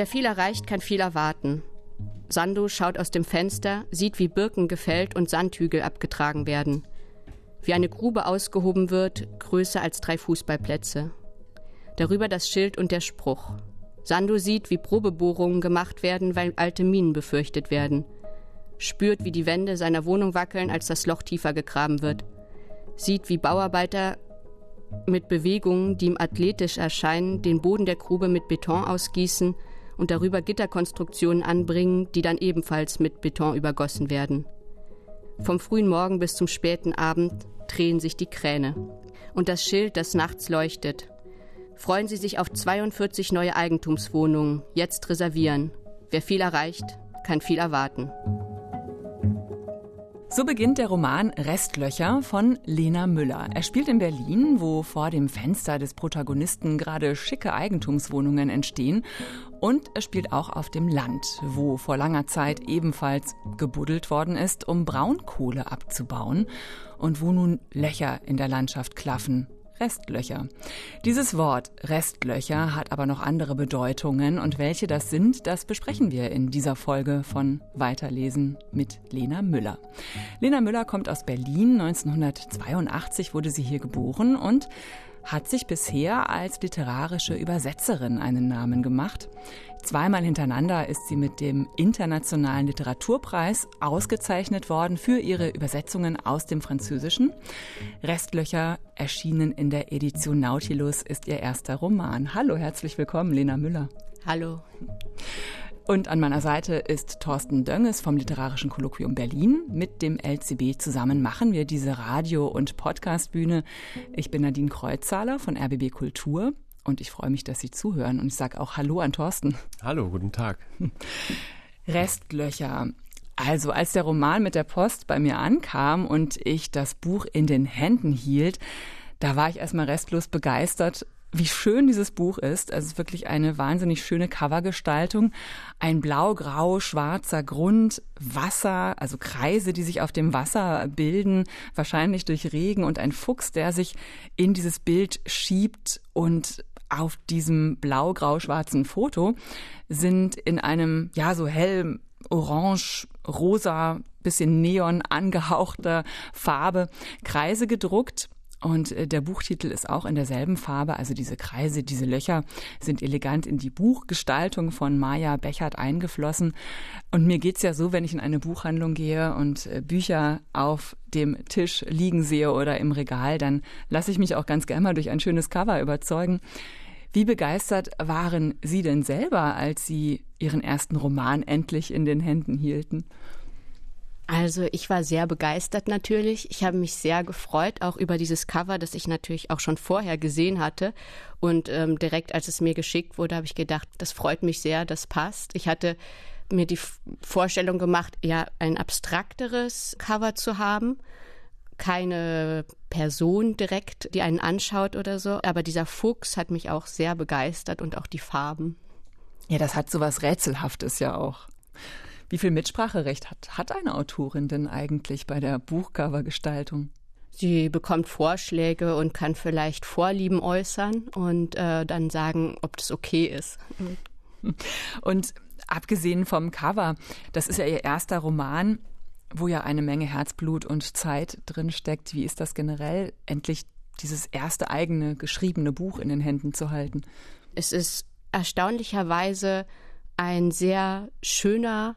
Wer viel erreicht, kann viel erwarten. Sando schaut aus dem Fenster, sieht, wie Birken gefällt und Sandhügel abgetragen werden. Wie eine Grube ausgehoben wird, größer als drei Fußballplätze. Darüber das Schild und der Spruch. Sando sieht, wie Probebohrungen gemacht werden, weil alte Minen befürchtet werden. Spürt, wie die Wände seiner Wohnung wackeln, als das Loch tiefer gegraben wird. Sieht, wie Bauarbeiter mit Bewegungen, die ihm athletisch erscheinen, den Boden der Grube mit Beton ausgießen und darüber Gitterkonstruktionen anbringen, die dann ebenfalls mit Beton übergossen werden. Vom frühen Morgen bis zum späten Abend drehen sich die Kräne. Und das Schild, das nachts leuchtet. Freuen Sie sich auf 42 neue Eigentumswohnungen. Jetzt reservieren. Wer viel erreicht, kann viel erwarten. So beginnt der Roman Restlöcher von Lena Müller. Er spielt in Berlin, wo vor dem Fenster des Protagonisten gerade schicke Eigentumswohnungen entstehen. Und er spielt auch auf dem Land, wo vor langer Zeit ebenfalls gebuddelt worden ist, um Braunkohle abzubauen und wo nun Löcher in der Landschaft klaffen Restlöcher. Dieses Wort Restlöcher hat aber noch andere Bedeutungen und welche das sind, das besprechen wir in dieser Folge von Weiterlesen mit Lena Müller. Lena Müller kommt aus Berlin. 1982 wurde sie hier geboren und hat sich bisher als literarische Übersetzerin einen Namen gemacht. Zweimal hintereinander ist sie mit dem Internationalen Literaturpreis ausgezeichnet worden für ihre Übersetzungen aus dem Französischen. Restlöcher erschienen in der Edition Nautilus ist ihr erster Roman. Hallo, herzlich willkommen, Lena Müller. Hallo. Und an meiner Seite ist Thorsten Dönges vom Literarischen Kolloquium Berlin. Mit dem LCB zusammen machen wir diese Radio- und Podcastbühne. Ich bin Nadine Kreuzzahler von RBB Kultur und ich freue mich, dass Sie zuhören. Und ich sage auch Hallo an Thorsten. Hallo, guten Tag. Restlöcher. Also als der Roman mit der Post bei mir ankam und ich das Buch in den Händen hielt, da war ich erstmal restlos begeistert wie schön dieses Buch ist. Also es ist wirklich eine wahnsinnig schöne Covergestaltung. Ein blau-grau-schwarzer Grund, Wasser, also Kreise, die sich auf dem Wasser bilden, wahrscheinlich durch Regen und ein Fuchs, der sich in dieses Bild schiebt und auf diesem blau-grau-schwarzen Foto sind in einem, ja, so hell orange, rosa, bisschen neon angehauchter Farbe Kreise gedruckt und äh, der Buchtitel ist auch in derselben Farbe, also diese Kreise, diese Löcher sind elegant in die Buchgestaltung von Maja Bechert eingeflossen. Und mir geht's ja so, wenn ich in eine Buchhandlung gehe und äh, Bücher auf dem Tisch liegen sehe oder im Regal, dann lasse ich mich auch ganz gerne mal durch ein schönes Cover überzeugen. Wie begeistert waren Sie denn selber, als Sie Ihren ersten Roman endlich in den Händen hielten? Also ich war sehr begeistert natürlich. Ich habe mich sehr gefreut, auch über dieses Cover, das ich natürlich auch schon vorher gesehen hatte. Und ähm, direkt als es mir geschickt wurde, habe ich gedacht, das freut mich sehr, das passt. Ich hatte mir die Vorstellung gemacht, ja, ein abstrakteres Cover zu haben. Keine Person direkt, die einen anschaut oder so. Aber dieser Fuchs hat mich auch sehr begeistert und auch die Farben. Ja, das hat so was Rätselhaftes ja auch. Wie viel Mitspracherecht hat, hat eine Autorin denn eigentlich bei der Buchcovergestaltung? Sie bekommt Vorschläge und kann vielleicht Vorlieben äußern und äh, dann sagen, ob das okay ist. Und abgesehen vom Cover, das ist ja Ihr erster Roman, wo ja eine Menge Herzblut und Zeit drin steckt. Wie ist das generell, endlich dieses erste eigene geschriebene Buch in den Händen zu halten? Es ist erstaunlicherweise ein sehr schöner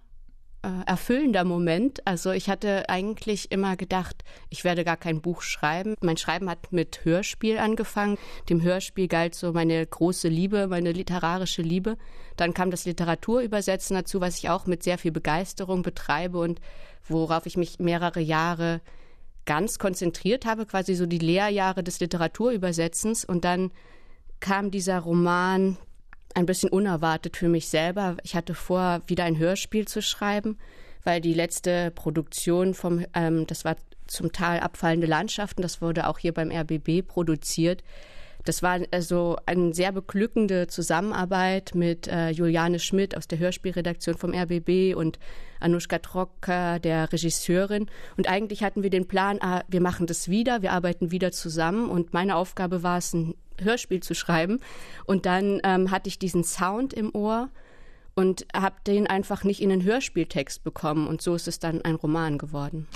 äh, erfüllender Moment. Also ich hatte eigentlich immer gedacht, ich werde gar kein Buch schreiben. Mein Schreiben hat mit Hörspiel angefangen. Dem Hörspiel galt so meine große Liebe, meine literarische Liebe. Dann kam das Literaturübersetzen dazu, was ich auch mit sehr viel Begeisterung betreibe und worauf ich mich mehrere Jahre ganz konzentriert habe, quasi so die Lehrjahre des Literaturübersetzens. Und dann kam dieser Roman ein bisschen unerwartet für mich selber. Ich hatte vor, wieder ein Hörspiel zu schreiben, weil die letzte Produktion vom, ähm, das war zum Teil abfallende Landschaften, das wurde auch hier beim RBB produziert. Das war also eine sehr beglückende Zusammenarbeit mit äh, Juliane Schmidt aus der Hörspielredaktion vom RBB und Anushka Trocker, der Regisseurin. Und eigentlich hatten wir den Plan, ah, wir machen das wieder, wir arbeiten wieder zusammen. Und meine Aufgabe war es, ein Hörspiel zu schreiben. Und dann ähm, hatte ich diesen Sound im Ohr und habe den einfach nicht in den Hörspieltext bekommen und so ist es dann ein Roman geworden.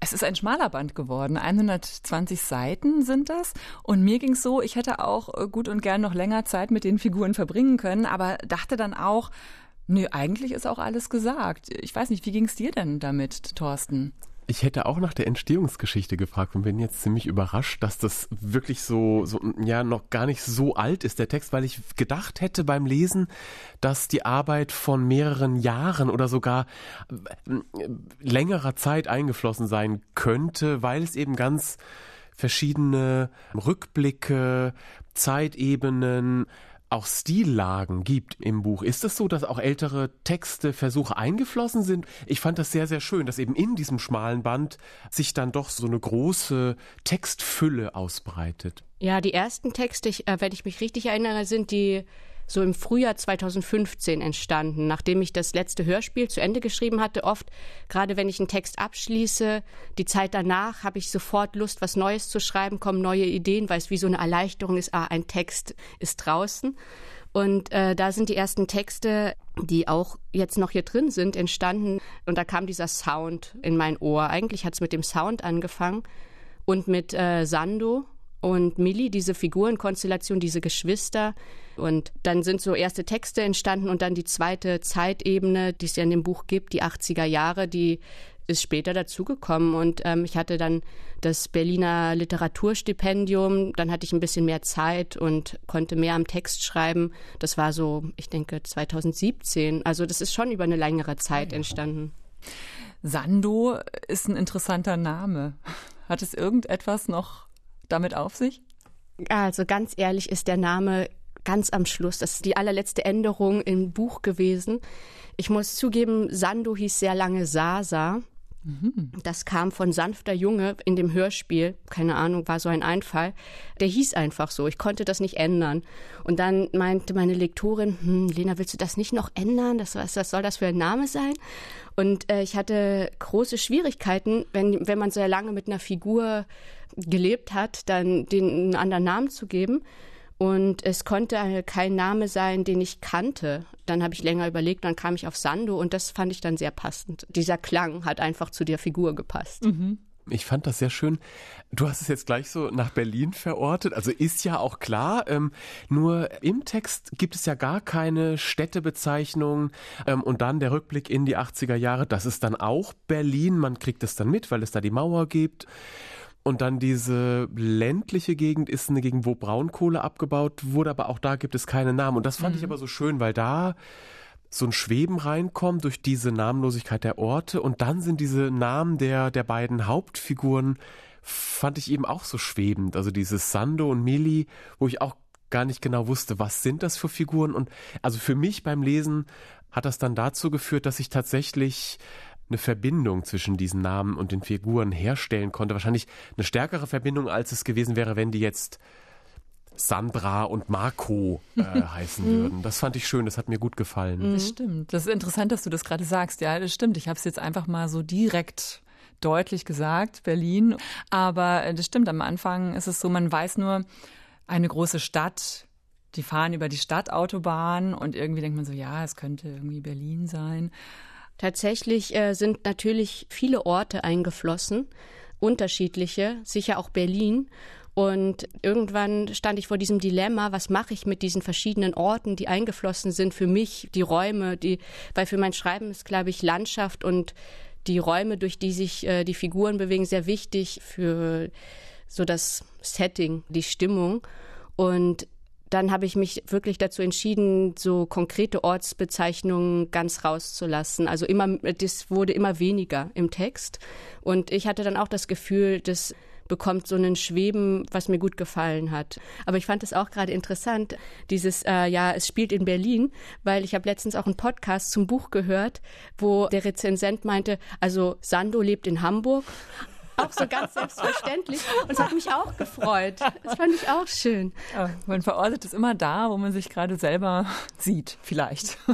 Es ist ein schmaler Band geworden. 120 Seiten sind das. Und mir ging es so, ich hätte auch äh, gut und gern noch länger Zeit mit den Figuren verbringen können, aber dachte dann auch, nö, eigentlich ist auch alles gesagt. Ich weiß nicht, wie ging es dir denn damit, Thorsten? Ich hätte auch nach der Entstehungsgeschichte gefragt und bin jetzt ziemlich überrascht, dass das wirklich so, so, ja, noch gar nicht so alt ist, der Text, weil ich gedacht hätte beim Lesen, dass die Arbeit von mehreren Jahren oder sogar äh, längerer Zeit eingeflossen sein könnte, weil es eben ganz verschiedene Rückblicke, Zeitebenen, auch Stillagen gibt im Buch. Ist es so, dass auch ältere Texte, Versuche eingeflossen sind? Ich fand das sehr, sehr schön, dass eben in diesem schmalen Band sich dann doch so eine große Textfülle ausbreitet. Ja, die ersten Texte, äh, wenn ich mich richtig erinnere, sind die so im Frühjahr 2015 entstanden, nachdem ich das letzte Hörspiel zu Ende geschrieben hatte. Oft, gerade wenn ich einen Text abschließe, die Zeit danach habe ich sofort Lust, was Neues zu schreiben, kommen neue Ideen, weil es wie so eine Erleichterung ist, ah, ein Text ist draußen. Und äh, da sind die ersten Texte, die auch jetzt noch hier drin sind, entstanden. Und da kam dieser Sound in mein Ohr. Eigentlich hat es mit dem Sound angefangen und mit äh, Sando, und Millie, diese Figurenkonstellation, diese Geschwister. Und dann sind so erste Texte entstanden und dann die zweite Zeitebene, die es ja in dem Buch gibt, die 80er Jahre, die ist später dazugekommen. Und ähm, ich hatte dann das Berliner Literaturstipendium, dann hatte ich ein bisschen mehr Zeit und konnte mehr am Text schreiben. Das war so, ich denke, 2017. Also das ist schon über eine längere Zeit entstanden. Sando ist ein interessanter Name. Hat es irgendetwas noch damit auf sich? Also ganz ehrlich ist der Name ganz am Schluss. Das ist die allerletzte Änderung im Buch gewesen. Ich muss zugeben, Sando hieß sehr lange Sasa. Das kam von Sanfter Junge in dem Hörspiel. Keine Ahnung, war so ein Einfall. Der hieß einfach so. Ich konnte das nicht ändern. Und dann meinte meine Lektorin, hm, Lena, willst du das nicht noch ändern? Das, was, was soll das für ein Name sein? Und äh, ich hatte große Schwierigkeiten, wenn, wenn man sehr lange mit einer Figur gelebt hat, dann den einen anderen Namen zu geben. Und es konnte kein Name sein, den ich kannte. Dann habe ich länger überlegt, dann kam ich auf Sando und das fand ich dann sehr passend. Dieser Klang hat einfach zu der Figur gepasst. Mhm. Ich fand das sehr schön. Du hast es jetzt gleich so nach Berlin verortet. Also ist ja auch klar. Ähm, nur im Text gibt es ja gar keine Städtebezeichnung. Ähm, und dann der Rückblick in die 80er Jahre. Das ist dann auch Berlin. Man kriegt es dann mit, weil es da die Mauer gibt. Und dann diese ländliche Gegend ist eine Gegend, wo Braunkohle abgebaut wurde, aber auch da gibt es keine Namen. Und das fand mhm. ich aber so schön, weil da so ein Schweben reinkommt durch diese Namenlosigkeit der Orte und dann sind diese Namen der, der beiden Hauptfiguren, fand ich eben auch so schwebend. Also dieses Sando und Mili, wo ich auch gar nicht genau wusste, was sind das für Figuren und also für mich beim Lesen hat das dann dazu geführt, dass ich tatsächlich eine Verbindung zwischen diesen Namen und den Figuren herstellen konnte. Wahrscheinlich eine stärkere Verbindung, als es gewesen wäre, wenn die jetzt Sandra und Marco äh, heißen würden. Das fand ich schön, das hat mir gut gefallen. Das stimmt. Das ist interessant, dass du das gerade sagst. Ja, das stimmt. Ich habe es jetzt einfach mal so direkt deutlich gesagt, Berlin. Aber äh, das stimmt, am Anfang ist es so, man weiß nur, eine große Stadt, die fahren über die Stadtautobahn und irgendwie denkt man so, ja, es könnte irgendwie Berlin sein. Tatsächlich äh, sind natürlich viele Orte eingeflossen, unterschiedliche, sicher auch Berlin. Und irgendwann stand ich vor diesem Dilemma, was mache ich mit diesen verschiedenen Orten, die eingeflossen sind für mich, die Räume, die, weil für mein Schreiben ist, glaube ich, Landschaft und die Räume, durch die sich äh, die Figuren bewegen, sehr wichtig für so das Setting, die Stimmung. Und dann habe ich mich wirklich dazu entschieden, so konkrete Ortsbezeichnungen ganz rauszulassen. Also immer, das wurde immer weniger im Text. Und ich hatte dann auch das Gefühl, das bekommt so einen Schweben, was mir gut gefallen hat. Aber ich fand es auch gerade interessant, dieses, äh, ja, es spielt in Berlin, weil ich habe letztens auch einen Podcast zum Buch gehört, wo der Rezensent meinte, also Sando lebt in Hamburg, auch so ganz selbstverständlich. Und es hat mich auch gefreut. Das fand ich auch schön. Ja, man verortet es immer da, wo man sich gerade selber sieht, vielleicht.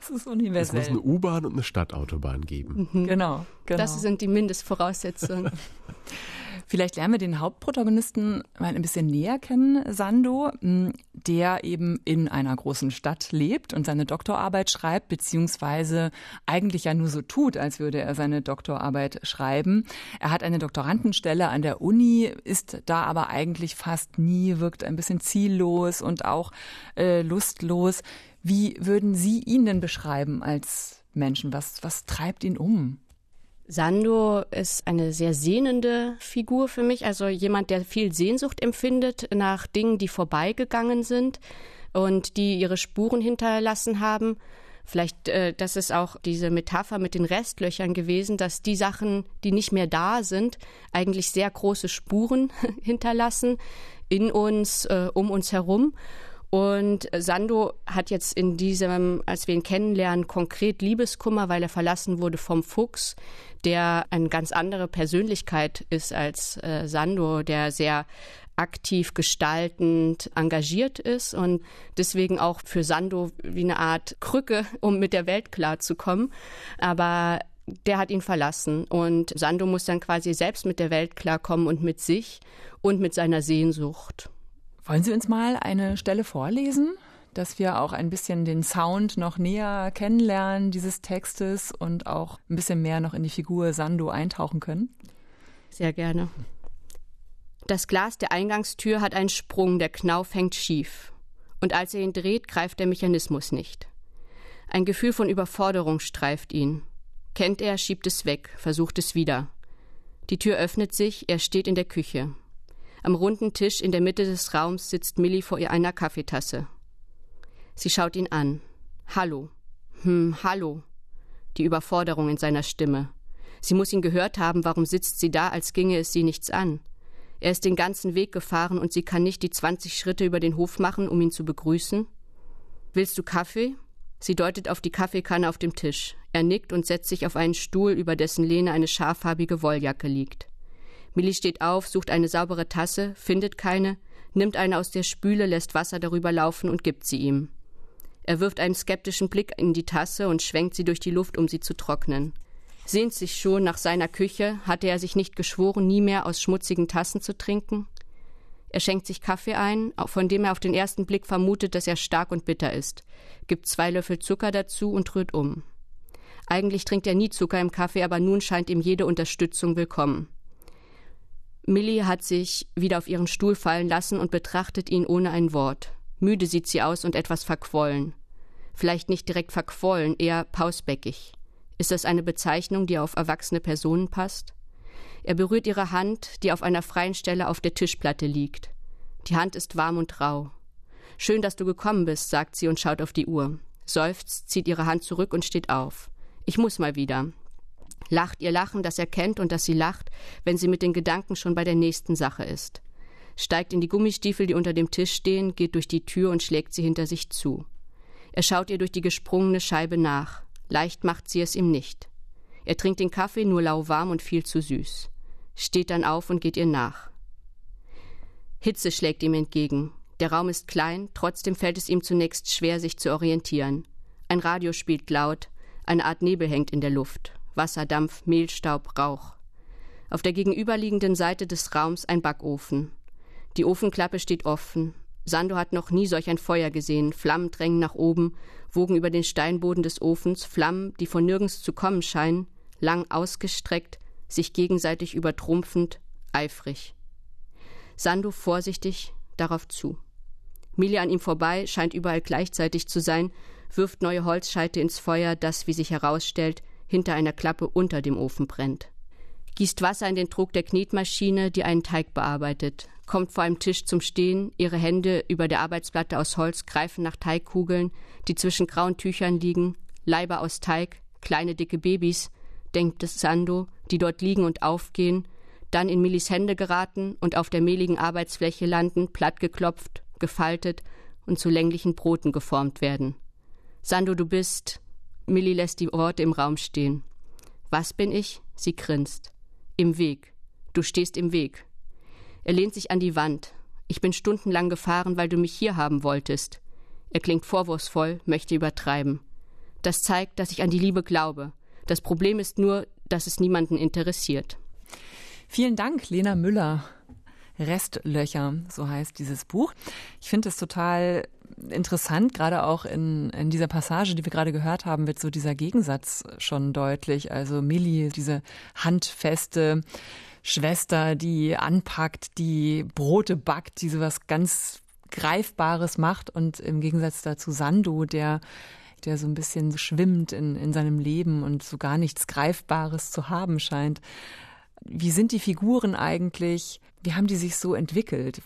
Das ist universell. Es muss eine U-Bahn und eine Stadtautobahn geben. Mhm. Genau, genau. Das sind die Mindestvoraussetzungen. Vielleicht lernen wir den Hauptprotagonisten mal ein bisschen näher kennen, Sando, hm, der eben in einer großen Stadt lebt und seine Doktorarbeit schreibt, beziehungsweise eigentlich ja nur so tut, als würde er seine Doktorarbeit schreiben. Er hat eine Doktorandenstelle an der Uni, ist da aber eigentlich fast nie, wirkt ein bisschen ziellos und auch äh, lustlos. Wie würden Sie ihn denn beschreiben als Menschen? Was, was treibt ihn um? Sando ist eine sehr sehnende Figur für mich, also jemand, der viel Sehnsucht empfindet nach Dingen, die vorbeigegangen sind und die ihre Spuren hinterlassen haben. Vielleicht, äh, das ist auch diese Metapher mit den Restlöchern gewesen, dass die Sachen, die nicht mehr da sind, eigentlich sehr große Spuren hinterlassen in uns, äh, um uns herum. Und Sando hat jetzt in diesem, als wir ihn kennenlernen, konkret Liebeskummer, weil er verlassen wurde vom Fuchs, der eine ganz andere Persönlichkeit ist als äh, Sando, der sehr aktiv gestaltend engagiert ist und deswegen auch für Sando wie eine Art Krücke, um mit der Welt klarzukommen. Aber der hat ihn verlassen und Sando muss dann quasi selbst mit der Welt klarkommen und mit sich und mit seiner Sehnsucht. Wollen Sie uns mal eine Stelle vorlesen, dass wir auch ein bisschen den Sound noch näher kennenlernen dieses Textes und auch ein bisschen mehr noch in die Figur Sando eintauchen können? Sehr gerne. Das Glas der Eingangstür hat einen Sprung, der Knauf hängt schief. Und als er ihn dreht, greift der Mechanismus nicht. Ein Gefühl von Überforderung streift ihn. Kennt er, schiebt es weg, versucht es wieder. Die Tür öffnet sich, er steht in der Küche. Am runden Tisch in der Mitte des Raums sitzt Millie vor ihr einer Kaffeetasse. Sie schaut ihn an. Hallo. Hm, hallo. Die Überforderung in seiner Stimme. Sie muss ihn gehört haben, warum sitzt sie da, als ginge es sie nichts an. Er ist den ganzen Weg gefahren und sie kann nicht die zwanzig Schritte über den Hof machen, um ihn zu begrüßen. Willst du Kaffee? Sie deutet auf die Kaffeekanne auf dem Tisch. Er nickt und setzt sich auf einen Stuhl, über dessen Lehne eine scharfarbige Wolljacke liegt. Millie steht auf, sucht eine saubere Tasse, findet keine, nimmt eine aus der Spüle, lässt Wasser darüber laufen und gibt sie ihm. Er wirft einen skeptischen Blick in die Tasse und schwenkt sie durch die Luft, um sie zu trocknen. Sehnt sich schon nach seiner Küche, hatte er sich nicht geschworen, nie mehr aus schmutzigen Tassen zu trinken? Er schenkt sich Kaffee ein, von dem er auf den ersten Blick vermutet, dass er stark und bitter ist, gibt zwei Löffel Zucker dazu und rührt um. Eigentlich trinkt er nie Zucker im Kaffee, aber nun scheint ihm jede Unterstützung willkommen. Millie hat sich wieder auf ihren Stuhl fallen lassen und betrachtet ihn ohne ein Wort. Müde sieht sie aus und etwas verquollen. Vielleicht nicht direkt verquollen, eher pausbäckig. Ist das eine Bezeichnung, die auf erwachsene Personen passt? Er berührt ihre Hand, die auf einer freien Stelle auf der Tischplatte liegt. Die Hand ist warm und rau. Schön, dass du gekommen bist, sagt sie und schaut auf die Uhr. Seufzt, zieht ihre Hand zurück und steht auf. Ich muss mal wieder lacht ihr Lachen, das er kennt und dass sie lacht, wenn sie mit den Gedanken schon bei der nächsten Sache ist. Steigt in die Gummistiefel, die unter dem Tisch stehen, geht durch die Tür und schlägt sie hinter sich zu. Er schaut ihr durch die gesprungene Scheibe nach. Leicht macht sie es ihm nicht. Er trinkt den Kaffee nur lauwarm und viel zu süß. Steht dann auf und geht ihr nach. Hitze schlägt ihm entgegen. Der Raum ist klein, trotzdem fällt es ihm zunächst schwer, sich zu orientieren. Ein Radio spielt laut, eine Art Nebel hängt in der Luft. Wasserdampf, Mehlstaub, Rauch. Auf der gegenüberliegenden Seite des Raums ein Backofen. Die Ofenklappe steht offen. Sando hat noch nie solch ein Feuer gesehen. Flammen drängen nach oben, wogen über den Steinboden des Ofens, Flammen, die von nirgends zu kommen scheinen, lang ausgestreckt, sich gegenseitig übertrumpfend, eifrig. Sando vorsichtig darauf zu. Millie an ihm vorbei, scheint überall gleichzeitig zu sein, wirft neue Holzscheite ins Feuer, das, wie sich herausstellt, hinter einer Klappe unter dem Ofen brennt. Gießt Wasser in den Trog der Knetmaschine, die einen Teig bearbeitet, kommt vor einem Tisch zum Stehen, ihre Hände über der Arbeitsplatte aus Holz greifen nach Teigkugeln, die zwischen grauen Tüchern liegen, Leiber aus Teig, kleine dicke Babys, denkt es Sando, die dort liegen und aufgehen, dann in Millis Hände geraten und auf der mehligen Arbeitsfläche landen, plattgeklopft, gefaltet und zu länglichen Broten geformt werden. Sando, du bist, Millie lässt die Worte im Raum stehen. Was bin ich? Sie grinst. Im Weg. Du stehst im Weg. Er lehnt sich an die Wand. Ich bin stundenlang gefahren, weil du mich hier haben wolltest. Er klingt vorwurfsvoll, möchte übertreiben. Das zeigt, dass ich an die Liebe glaube. Das Problem ist nur, dass es niemanden interessiert. Vielen Dank, Lena Müller. Restlöcher, so heißt dieses Buch. Ich finde es total interessant, gerade auch in, in dieser Passage, die wir gerade gehört haben, wird so dieser Gegensatz schon deutlich. Also Millie, diese handfeste Schwester, die anpackt, die Brote backt, die sowas ganz Greifbares macht und im Gegensatz dazu Sando, der der so ein bisschen schwimmt in, in seinem Leben und so gar nichts Greifbares zu haben scheint. Wie sind die Figuren eigentlich? Wie haben die sich so entwickelt?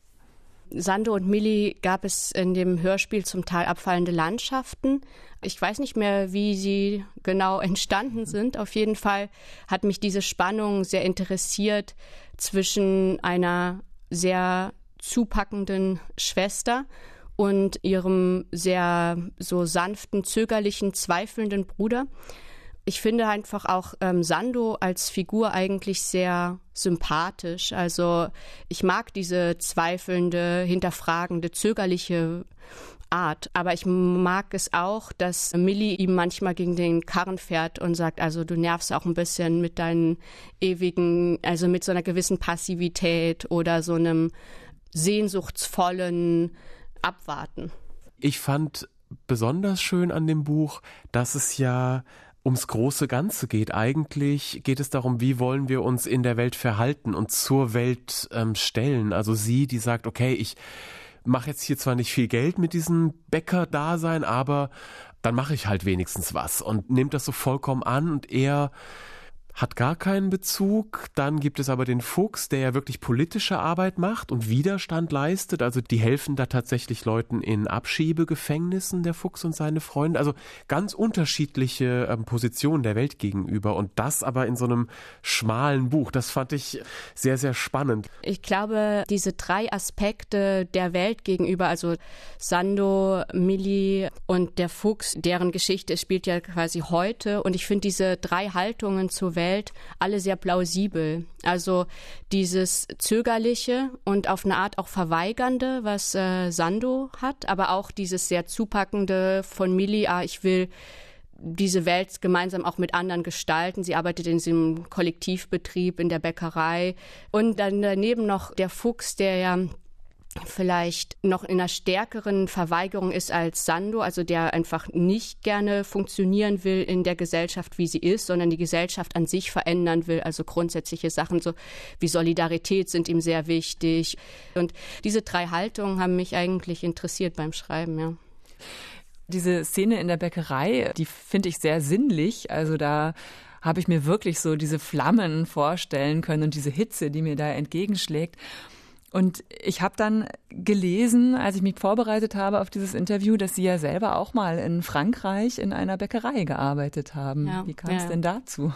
Sando und Millie gab es in dem Hörspiel zum Teil abfallende Landschaften. Ich weiß nicht mehr, wie sie genau entstanden sind. Auf jeden Fall hat mich diese Spannung sehr interessiert zwischen einer sehr zupackenden Schwester und ihrem sehr so sanften, zögerlichen, zweifelnden Bruder. Ich finde einfach auch ähm, Sando als Figur eigentlich sehr sympathisch. Also ich mag diese zweifelnde, hinterfragende, zögerliche Art. Aber ich mag es auch, dass Millie ihm manchmal gegen den Karren fährt und sagt, also du nervst auch ein bisschen mit deinen ewigen, also mit so einer gewissen Passivität oder so einem sehnsuchtsvollen Abwarten. Ich fand besonders schön an dem Buch, dass es ja ums große Ganze geht. Eigentlich geht es darum, wie wollen wir uns in der Welt verhalten und zur Welt ähm, stellen. Also sie, die sagt, okay, ich mache jetzt hier zwar nicht viel Geld mit diesem Bäcker-Dasein, aber dann mache ich halt wenigstens was und nimmt das so vollkommen an und er hat gar keinen Bezug. Dann gibt es aber den Fuchs, der ja wirklich politische Arbeit macht und Widerstand leistet. Also die helfen da tatsächlich Leuten in Abschiebegefängnissen, der Fuchs und seine Freunde. Also ganz unterschiedliche ähm, Positionen der Welt gegenüber. Und das aber in so einem schmalen Buch. Das fand ich sehr, sehr spannend. Ich glaube, diese drei Aspekte der Welt gegenüber, also Sando, Milli und der Fuchs, deren Geschichte spielt ja quasi heute. Und ich finde diese drei Haltungen zur Welt Welt alle sehr plausibel. Also dieses zögerliche und auf eine Art auch verweigernde, was äh, Sando hat, aber auch dieses sehr zupackende von Milli, ah, ich will diese Welt gemeinsam auch mit anderen gestalten. Sie arbeitet in diesem Kollektivbetrieb, in der Bäckerei. Und dann daneben noch der Fuchs, der ja vielleicht noch in einer stärkeren Verweigerung ist als Sando, also der einfach nicht gerne funktionieren will in der Gesellschaft, wie sie ist, sondern die Gesellschaft an sich verändern will. Also grundsätzliche Sachen so wie Solidarität sind ihm sehr wichtig. Und diese drei Haltungen haben mich eigentlich interessiert beim Schreiben, ja. Diese Szene in der Bäckerei, die finde ich sehr sinnlich. Also da habe ich mir wirklich so diese Flammen vorstellen können und diese Hitze, die mir da entgegenschlägt. Und ich habe dann gelesen, als ich mich vorbereitet habe auf dieses Interview, dass Sie ja selber auch mal in Frankreich in einer Bäckerei gearbeitet haben. Ja, Wie kam es ja. denn dazu?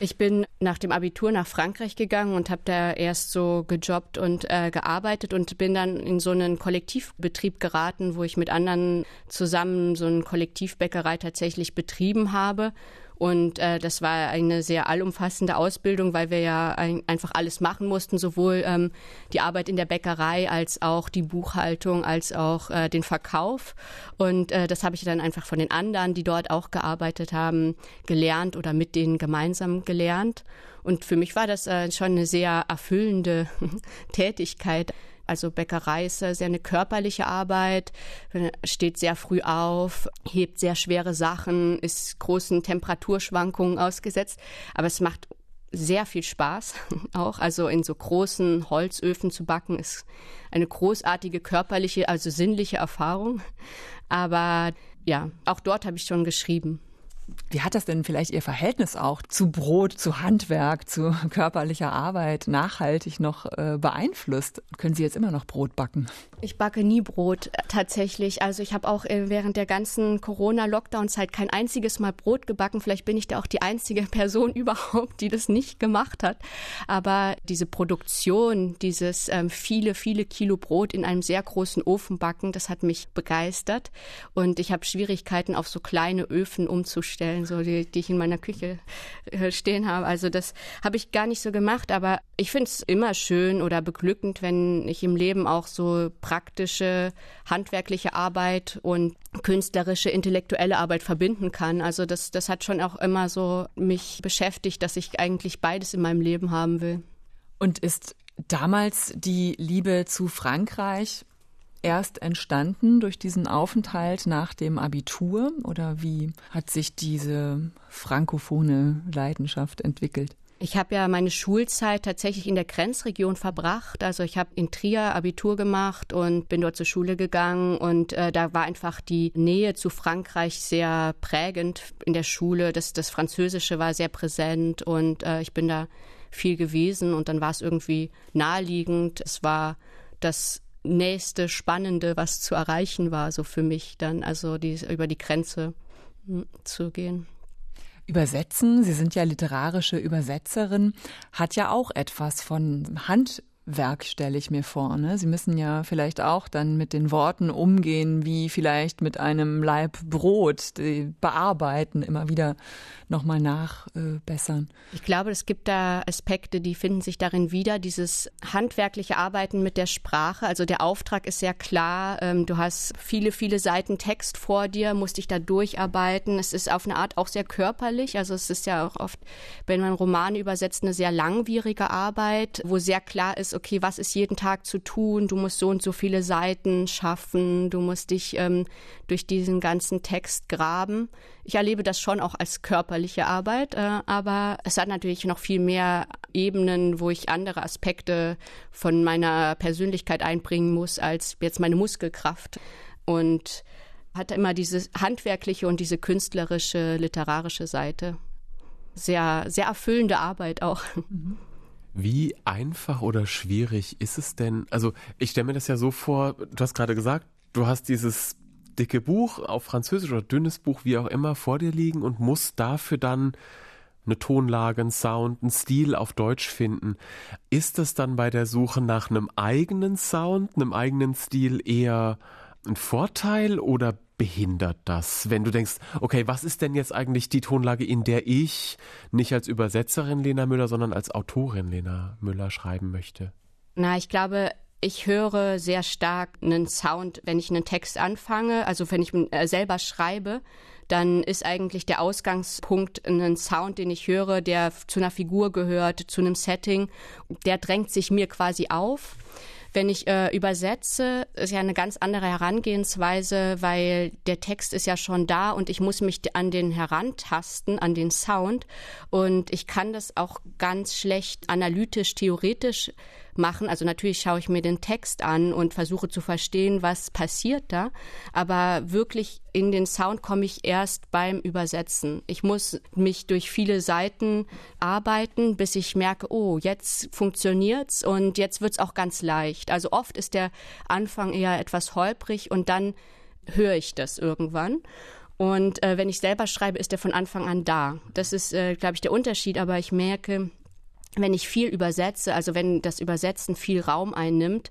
Ich bin nach dem Abitur nach Frankreich gegangen und habe da erst so gejobbt und äh, gearbeitet und bin dann in so einen Kollektivbetrieb geraten, wo ich mit anderen zusammen so eine Kollektivbäckerei tatsächlich betrieben habe. Und äh, das war eine sehr allumfassende Ausbildung, weil wir ja ein, einfach alles machen mussten, sowohl ähm, die Arbeit in der Bäckerei als auch die Buchhaltung, als auch äh, den Verkauf. Und äh, das habe ich dann einfach von den anderen, die dort auch gearbeitet haben, gelernt oder mit denen gemeinsam gelernt. Und für mich war das äh, schon eine sehr erfüllende Tätigkeit. Also Bäckerei ist sehr eine körperliche Arbeit, steht sehr früh auf, hebt sehr schwere Sachen, ist großen Temperaturschwankungen ausgesetzt. Aber es macht sehr viel Spaß auch. Also in so großen Holzöfen zu backen ist eine großartige körperliche, also sinnliche Erfahrung. Aber ja, auch dort habe ich schon geschrieben. Wie hat das denn vielleicht Ihr Verhältnis auch zu Brot, zu Handwerk, zu körperlicher Arbeit nachhaltig noch äh, beeinflusst? Können Sie jetzt immer noch Brot backen? Ich backe nie Brot äh, tatsächlich. Also ich habe auch äh, während der ganzen Corona-Lockdown-Zeit kein einziges Mal Brot gebacken. Vielleicht bin ich da auch die einzige Person überhaupt, die das nicht gemacht hat. Aber diese Produktion, dieses ähm, viele, viele Kilo Brot in einem sehr großen Ofen backen, das hat mich begeistert. Und ich habe Schwierigkeiten, auf so kleine Öfen umzustellen, so die, die ich in meiner Küche äh, stehen habe. Also das habe ich gar nicht so gemacht. Aber ich finde es immer schön oder beglückend, wenn ich im Leben auch so praktische, handwerkliche Arbeit und künstlerische, intellektuelle Arbeit verbinden kann. Also das, das hat schon auch immer so mich beschäftigt, dass ich eigentlich beides in meinem Leben haben will. Und ist damals die Liebe zu Frankreich erst entstanden durch diesen Aufenthalt nach dem Abitur oder wie hat sich diese frankophone Leidenschaft entwickelt? Ich habe ja meine Schulzeit tatsächlich in der Grenzregion verbracht. Also ich habe in Trier Abitur gemacht und bin dort zur Schule gegangen und äh, da war einfach die Nähe zu Frankreich sehr prägend in der Schule. Das, das Französische war sehr präsent und äh, ich bin da viel gewesen und dann war es irgendwie naheliegend. Es war das nächste Spannende, was zu erreichen war, so für mich dann, also die, über die Grenze hm, zu gehen. Übersetzen, Sie sind ja literarische Übersetzerin, hat ja auch etwas von Hand Werk stelle ich mir vor. Ne? Sie müssen ja vielleicht auch dann mit den Worten umgehen, wie vielleicht mit einem Laib Brot, die bearbeiten, immer wieder nochmal nachbessern. Äh, ich glaube, es gibt da Aspekte, die finden sich darin wieder. Dieses handwerkliche Arbeiten mit der Sprache. Also der Auftrag ist sehr klar. Ähm, du hast viele, viele Seiten Text vor dir, musst dich da durcharbeiten. Es ist auf eine Art auch sehr körperlich. Also es ist ja auch oft, wenn man Romane übersetzt, eine sehr langwierige Arbeit, wo sehr klar ist, okay, was ist jeden Tag zu tun? Du musst so und so viele Seiten schaffen, du musst dich ähm, durch diesen ganzen Text graben. Ich erlebe das schon auch als körperliche Arbeit, äh, aber es hat natürlich noch viel mehr Ebenen, wo ich andere Aspekte von meiner Persönlichkeit einbringen muss als jetzt meine Muskelkraft. Und hat immer diese handwerkliche und diese künstlerische, literarische Seite. Sehr, sehr erfüllende Arbeit auch. Mhm. Wie einfach oder schwierig ist es denn? Also ich stelle mir das ja so vor, du hast gerade gesagt, du hast dieses dicke Buch auf Französisch oder dünnes Buch, wie auch immer, vor dir liegen und musst dafür dann eine Tonlage, einen Sound, einen Stil auf Deutsch finden. Ist das dann bei der Suche nach einem eigenen Sound, einem eigenen Stil eher ein Vorteil oder behindert das, wenn du denkst, okay, was ist denn jetzt eigentlich die Tonlage, in der ich nicht als Übersetzerin Lena Müller, sondern als Autorin Lena Müller schreiben möchte? Na, ich glaube, ich höre sehr stark einen Sound, wenn ich einen Text anfange, also wenn ich äh, selber schreibe, dann ist eigentlich der Ausgangspunkt ein Sound, den ich höre, der zu einer Figur gehört, zu einem Setting, der drängt sich mir quasi auf. Wenn ich äh, übersetze, ist ja eine ganz andere Herangehensweise, weil der Text ist ja schon da und ich muss mich an den herantasten, an den Sound. Und ich kann das auch ganz schlecht analytisch, theoretisch machen. Also natürlich schaue ich mir den Text an und versuche zu verstehen, was passiert da. Aber wirklich in den Sound komme ich erst beim Übersetzen. Ich muss mich durch viele Seiten arbeiten, bis ich merke, oh, jetzt funktioniert's und jetzt wird's auch ganz leicht. Also oft ist der Anfang eher etwas holprig und dann höre ich das irgendwann. Und äh, wenn ich selber schreibe, ist er von Anfang an da. Das ist, äh, glaube ich, der Unterschied. Aber ich merke, wenn ich viel übersetze, also wenn das Übersetzen viel Raum einnimmt,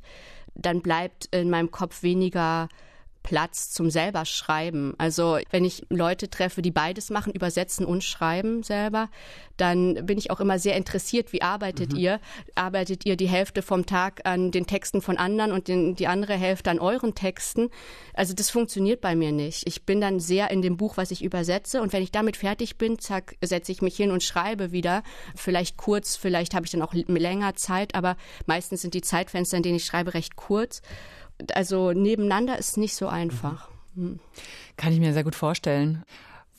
dann bleibt in meinem Kopf weniger Platz zum selber schreiben. Also wenn ich Leute treffe, die beides machen, übersetzen und schreiben selber, dann bin ich auch immer sehr interessiert, wie arbeitet mhm. ihr? Arbeitet ihr die Hälfte vom Tag an den Texten von anderen und den, die andere Hälfte an euren Texten? Also das funktioniert bei mir nicht. Ich bin dann sehr in dem Buch, was ich übersetze und wenn ich damit fertig bin, zack, setze ich mich hin und schreibe wieder. Vielleicht kurz, vielleicht habe ich dann auch länger Zeit, aber meistens sind die Zeitfenster, in denen ich schreibe, recht kurz also nebeneinander ist nicht so einfach. Mhm. Kann ich mir sehr gut vorstellen,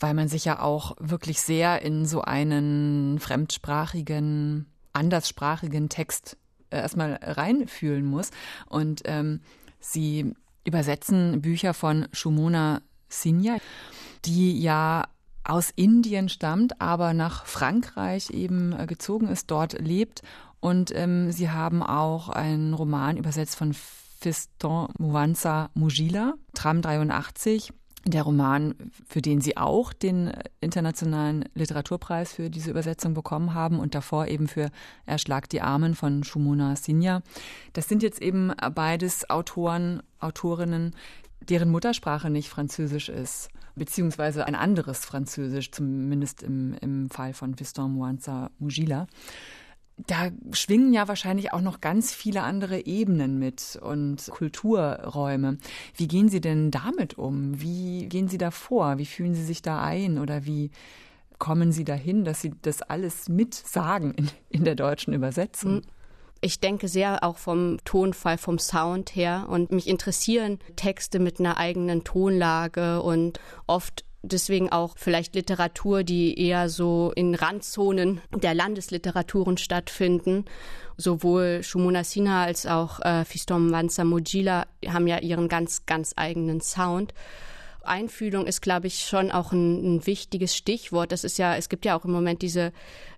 weil man sich ja auch wirklich sehr in so einen fremdsprachigen, anderssprachigen Text äh, erstmal reinfühlen muss. Und ähm, sie übersetzen Bücher von Shumona Sinha, die ja aus Indien stammt, aber nach Frankreich eben äh, gezogen ist, dort lebt. Und ähm, sie haben auch einen Roman übersetzt von Fiston Muwanza Mujila, Tram 83. Der Roman, für den Sie auch den Internationalen Literaturpreis für diese Übersetzung bekommen haben und davor eben für Erschlag die Armen von Shumona Sinja. Das sind jetzt eben beides Autoren, Autorinnen, deren Muttersprache nicht Französisch ist, beziehungsweise ein anderes Französisch, zumindest im, im Fall von Fiston Muanza Mujila da schwingen ja wahrscheinlich auch noch ganz viele andere Ebenen mit und Kulturräume. Wie gehen Sie denn damit um? Wie gehen Sie da vor? Wie fühlen Sie sich da ein oder wie kommen Sie dahin, dass Sie das alles mitsagen in, in der deutschen Übersetzung? Ich denke sehr auch vom Tonfall, vom Sound her und mich interessieren Texte mit einer eigenen Tonlage und oft deswegen auch vielleicht Literatur, die eher so in Randzonen der Landesliteraturen stattfinden. Sowohl Shumuna Sinha als auch äh, Fistom Wanza Mojila haben ja ihren ganz, ganz eigenen Sound. Einfühlung ist, glaube ich, schon auch ein, ein, wichtiges Stichwort. Das ist ja, es gibt ja auch im Moment diese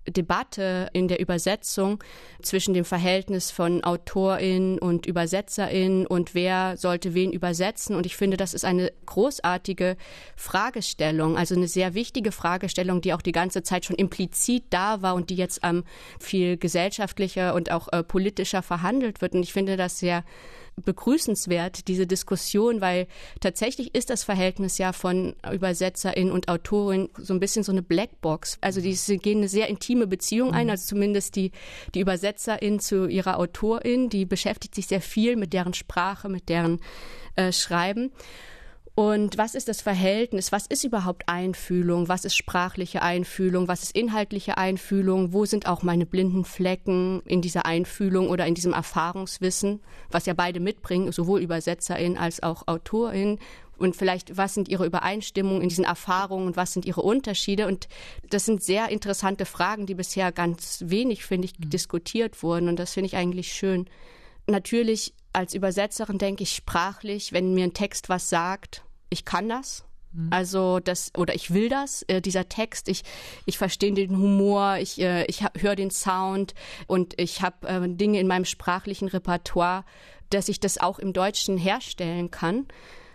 Debatte in der Übersetzung zwischen dem Verhältnis von Autorin und Übersetzerin und wer sollte wen übersetzen. Und ich finde, das ist eine großartige Fragestellung, also eine sehr wichtige Fragestellung, die auch die ganze Zeit schon implizit da war und die jetzt ähm, viel gesellschaftlicher und auch äh, politischer verhandelt wird. Und ich finde das sehr begrüßenswert, diese Diskussion, weil tatsächlich ist das Verhältnis ja von Übersetzerin und Autorin so ein bisschen so eine Blackbox. Also die gehen eine sehr intime Beziehung ein, mhm. also zumindest die, die Übersetzerin zu ihrer Autorin, die beschäftigt sich sehr viel mit deren Sprache, mit deren äh, Schreiben. Und was ist das Verhältnis? Was ist überhaupt Einfühlung? Was ist sprachliche Einfühlung? Was ist inhaltliche Einfühlung? Wo sind auch meine blinden Flecken in dieser Einfühlung oder in diesem Erfahrungswissen, was ja beide mitbringen, sowohl Übersetzerin als auch Autorin? Und vielleicht, was sind ihre Übereinstimmungen in diesen Erfahrungen und was sind ihre Unterschiede? Und das sind sehr interessante Fragen, die bisher ganz wenig, finde ich, mhm. diskutiert wurden. Und das finde ich eigentlich schön. Natürlich als Übersetzerin denke ich sprachlich, wenn mir ein Text was sagt, ich kann das. Mhm. Also das oder ich will das, äh, dieser Text, ich, ich verstehe den Humor, ich, äh, ich höre den Sound und ich habe äh, Dinge in meinem sprachlichen Repertoire, dass ich das auch im Deutschen herstellen kann.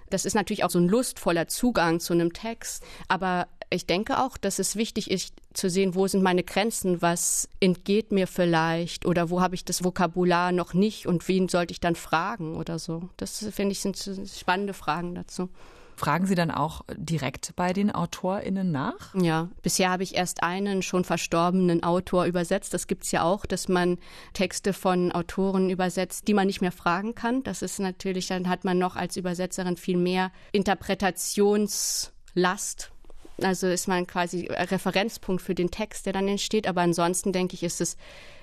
Das ist natürlich auch so ein lustvoller Zugang zu einem Text, aber ich denke auch, dass es wichtig ist zu sehen, wo sind meine Grenzen, was entgeht mir vielleicht oder wo habe ich das Vokabular noch nicht und wen sollte ich dann fragen oder so. Das finde ich sind spannende Fragen dazu. Fragen Sie dann auch direkt bei den AutorInnen nach? Ja, bisher habe ich erst einen schon verstorbenen Autor übersetzt. Das gibt es ja auch, dass man Texte von Autoren übersetzt, die man nicht mehr fragen kann. Das ist natürlich, dann hat man noch als Übersetzerin viel mehr Interpretationslast also ist man quasi Referenzpunkt für den Text, der dann entsteht. Aber ansonsten denke ich, ist es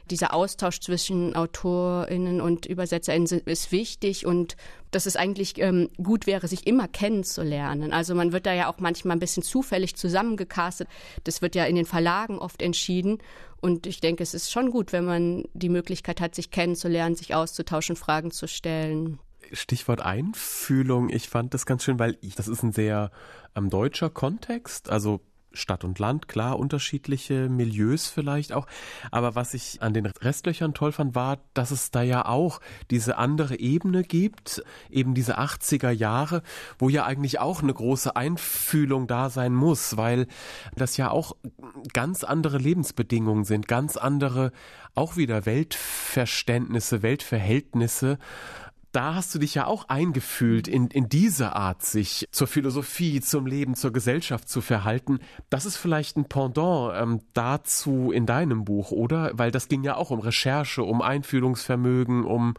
dieser Austausch zwischen AutorInnen und ÜbersetzerInnen ist wichtig und dass es eigentlich ähm, gut wäre, sich immer kennenzulernen. Also man wird da ja auch manchmal ein bisschen zufällig zusammengecastet. Das wird ja in den Verlagen oft entschieden. Und ich denke, es ist schon gut, wenn man die Möglichkeit hat, sich kennenzulernen, sich auszutauschen, Fragen zu stellen. Stichwort Einfühlung. Ich fand das ganz schön, weil ich, das ist ein sehr ähm, deutscher Kontext. Also Stadt und Land, klar, unterschiedliche Milieus vielleicht auch. Aber was ich an den Restlöchern toll fand, war, dass es da ja auch diese andere Ebene gibt, eben diese 80er Jahre, wo ja eigentlich auch eine große Einfühlung da sein muss, weil das ja auch ganz andere Lebensbedingungen sind, ganz andere auch wieder Weltverständnisse, Weltverhältnisse da hast du dich ja auch eingefühlt in, in diese Art, sich zur Philosophie, zum Leben, zur Gesellschaft zu verhalten. Das ist vielleicht ein Pendant ähm, dazu in deinem Buch, oder? Weil das ging ja auch um Recherche, um Einfühlungsvermögen, um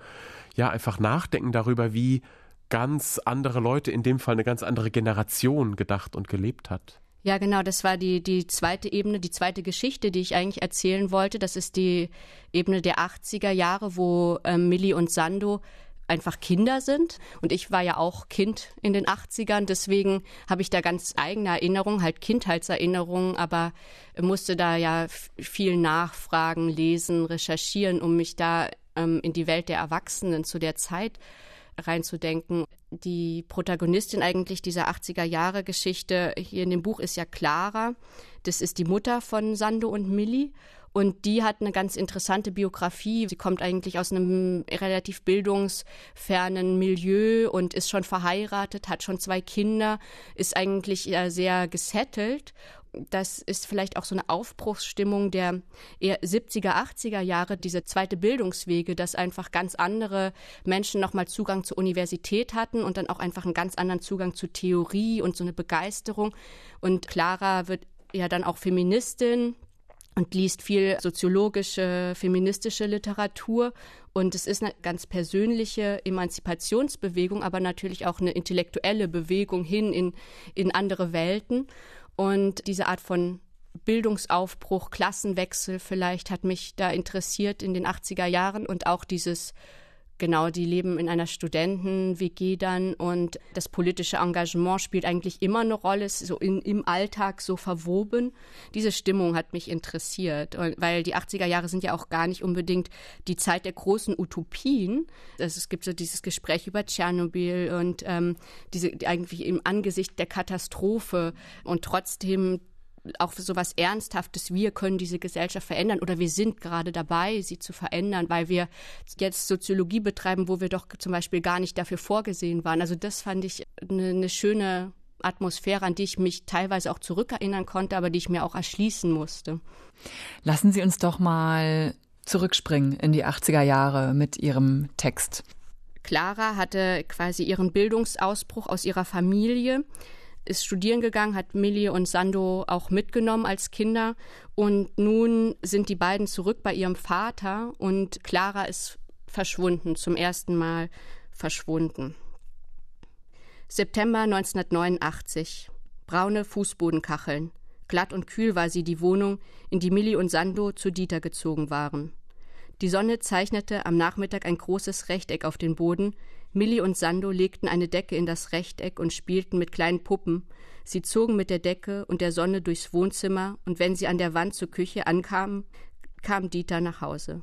ja einfach Nachdenken darüber, wie ganz andere Leute, in dem Fall eine ganz andere Generation gedacht und gelebt hat. Ja, genau, das war die, die zweite Ebene, die zweite Geschichte, die ich eigentlich erzählen wollte. Das ist die Ebene der 80er Jahre, wo ähm, Millie und Sando einfach Kinder sind. Und ich war ja auch Kind in den 80ern, deswegen habe ich da ganz eigene Erinnerungen, halt Kindheitserinnerungen, aber musste da ja viel nachfragen, lesen, recherchieren, um mich da ähm, in die Welt der Erwachsenen zu der Zeit reinzudenken. Die Protagonistin eigentlich dieser 80er Jahre Geschichte hier in dem Buch ist ja Clara. Das ist die Mutter von Sando und Millie. Und die hat eine ganz interessante Biografie. Sie kommt eigentlich aus einem relativ bildungsfernen Milieu und ist schon verheiratet, hat schon zwei Kinder, ist eigentlich sehr gesettelt das ist vielleicht auch so eine Aufbruchsstimmung der eher 70er, 80er Jahre, diese zweite Bildungswege, dass einfach ganz andere Menschen nochmal Zugang zur Universität hatten und dann auch einfach einen ganz anderen Zugang zur Theorie und so eine Begeisterung. Und Clara wird ja dann auch Feministin, und liest viel soziologische, feministische Literatur. Und es ist eine ganz persönliche Emanzipationsbewegung, aber natürlich auch eine intellektuelle Bewegung hin in, in andere Welten. Und diese Art von Bildungsaufbruch, Klassenwechsel vielleicht hat mich da interessiert in den 80er Jahren und auch dieses Genau, die leben in einer Studenten-WG dann und das politische Engagement spielt eigentlich immer eine Rolle, ist so in, im Alltag so verwoben. Diese Stimmung hat mich interessiert, weil die 80er Jahre sind ja auch gar nicht unbedingt die Zeit der großen Utopien. Also es gibt so dieses Gespräch über Tschernobyl und ähm, diese eigentlich im Angesicht der Katastrophe und trotzdem auch so was Ernsthaftes, wir können diese Gesellschaft verändern oder wir sind gerade dabei, sie zu verändern, weil wir jetzt Soziologie betreiben, wo wir doch zum Beispiel gar nicht dafür vorgesehen waren. Also das fand ich eine, eine schöne Atmosphäre, an die ich mich teilweise auch zurückerinnern konnte, aber die ich mir auch erschließen musste. Lassen Sie uns doch mal zurückspringen in die 80er Jahre mit Ihrem Text. Clara hatte quasi ihren Bildungsausbruch aus ihrer Familie ist studieren gegangen, hat Millie und Sando auch mitgenommen als Kinder. Und nun sind die beiden zurück bei ihrem Vater und Clara ist verschwunden, zum ersten Mal verschwunden. September 1989. Braune Fußbodenkacheln. Glatt und kühl war sie die Wohnung, in die Millie und Sando zu Dieter gezogen waren. Die Sonne zeichnete am Nachmittag ein großes Rechteck auf den Boden, Millie und Sando legten eine Decke in das Rechteck und spielten mit kleinen Puppen. Sie zogen mit der Decke und der Sonne durchs Wohnzimmer, und wenn sie an der Wand zur Küche ankamen, kam Dieter nach Hause.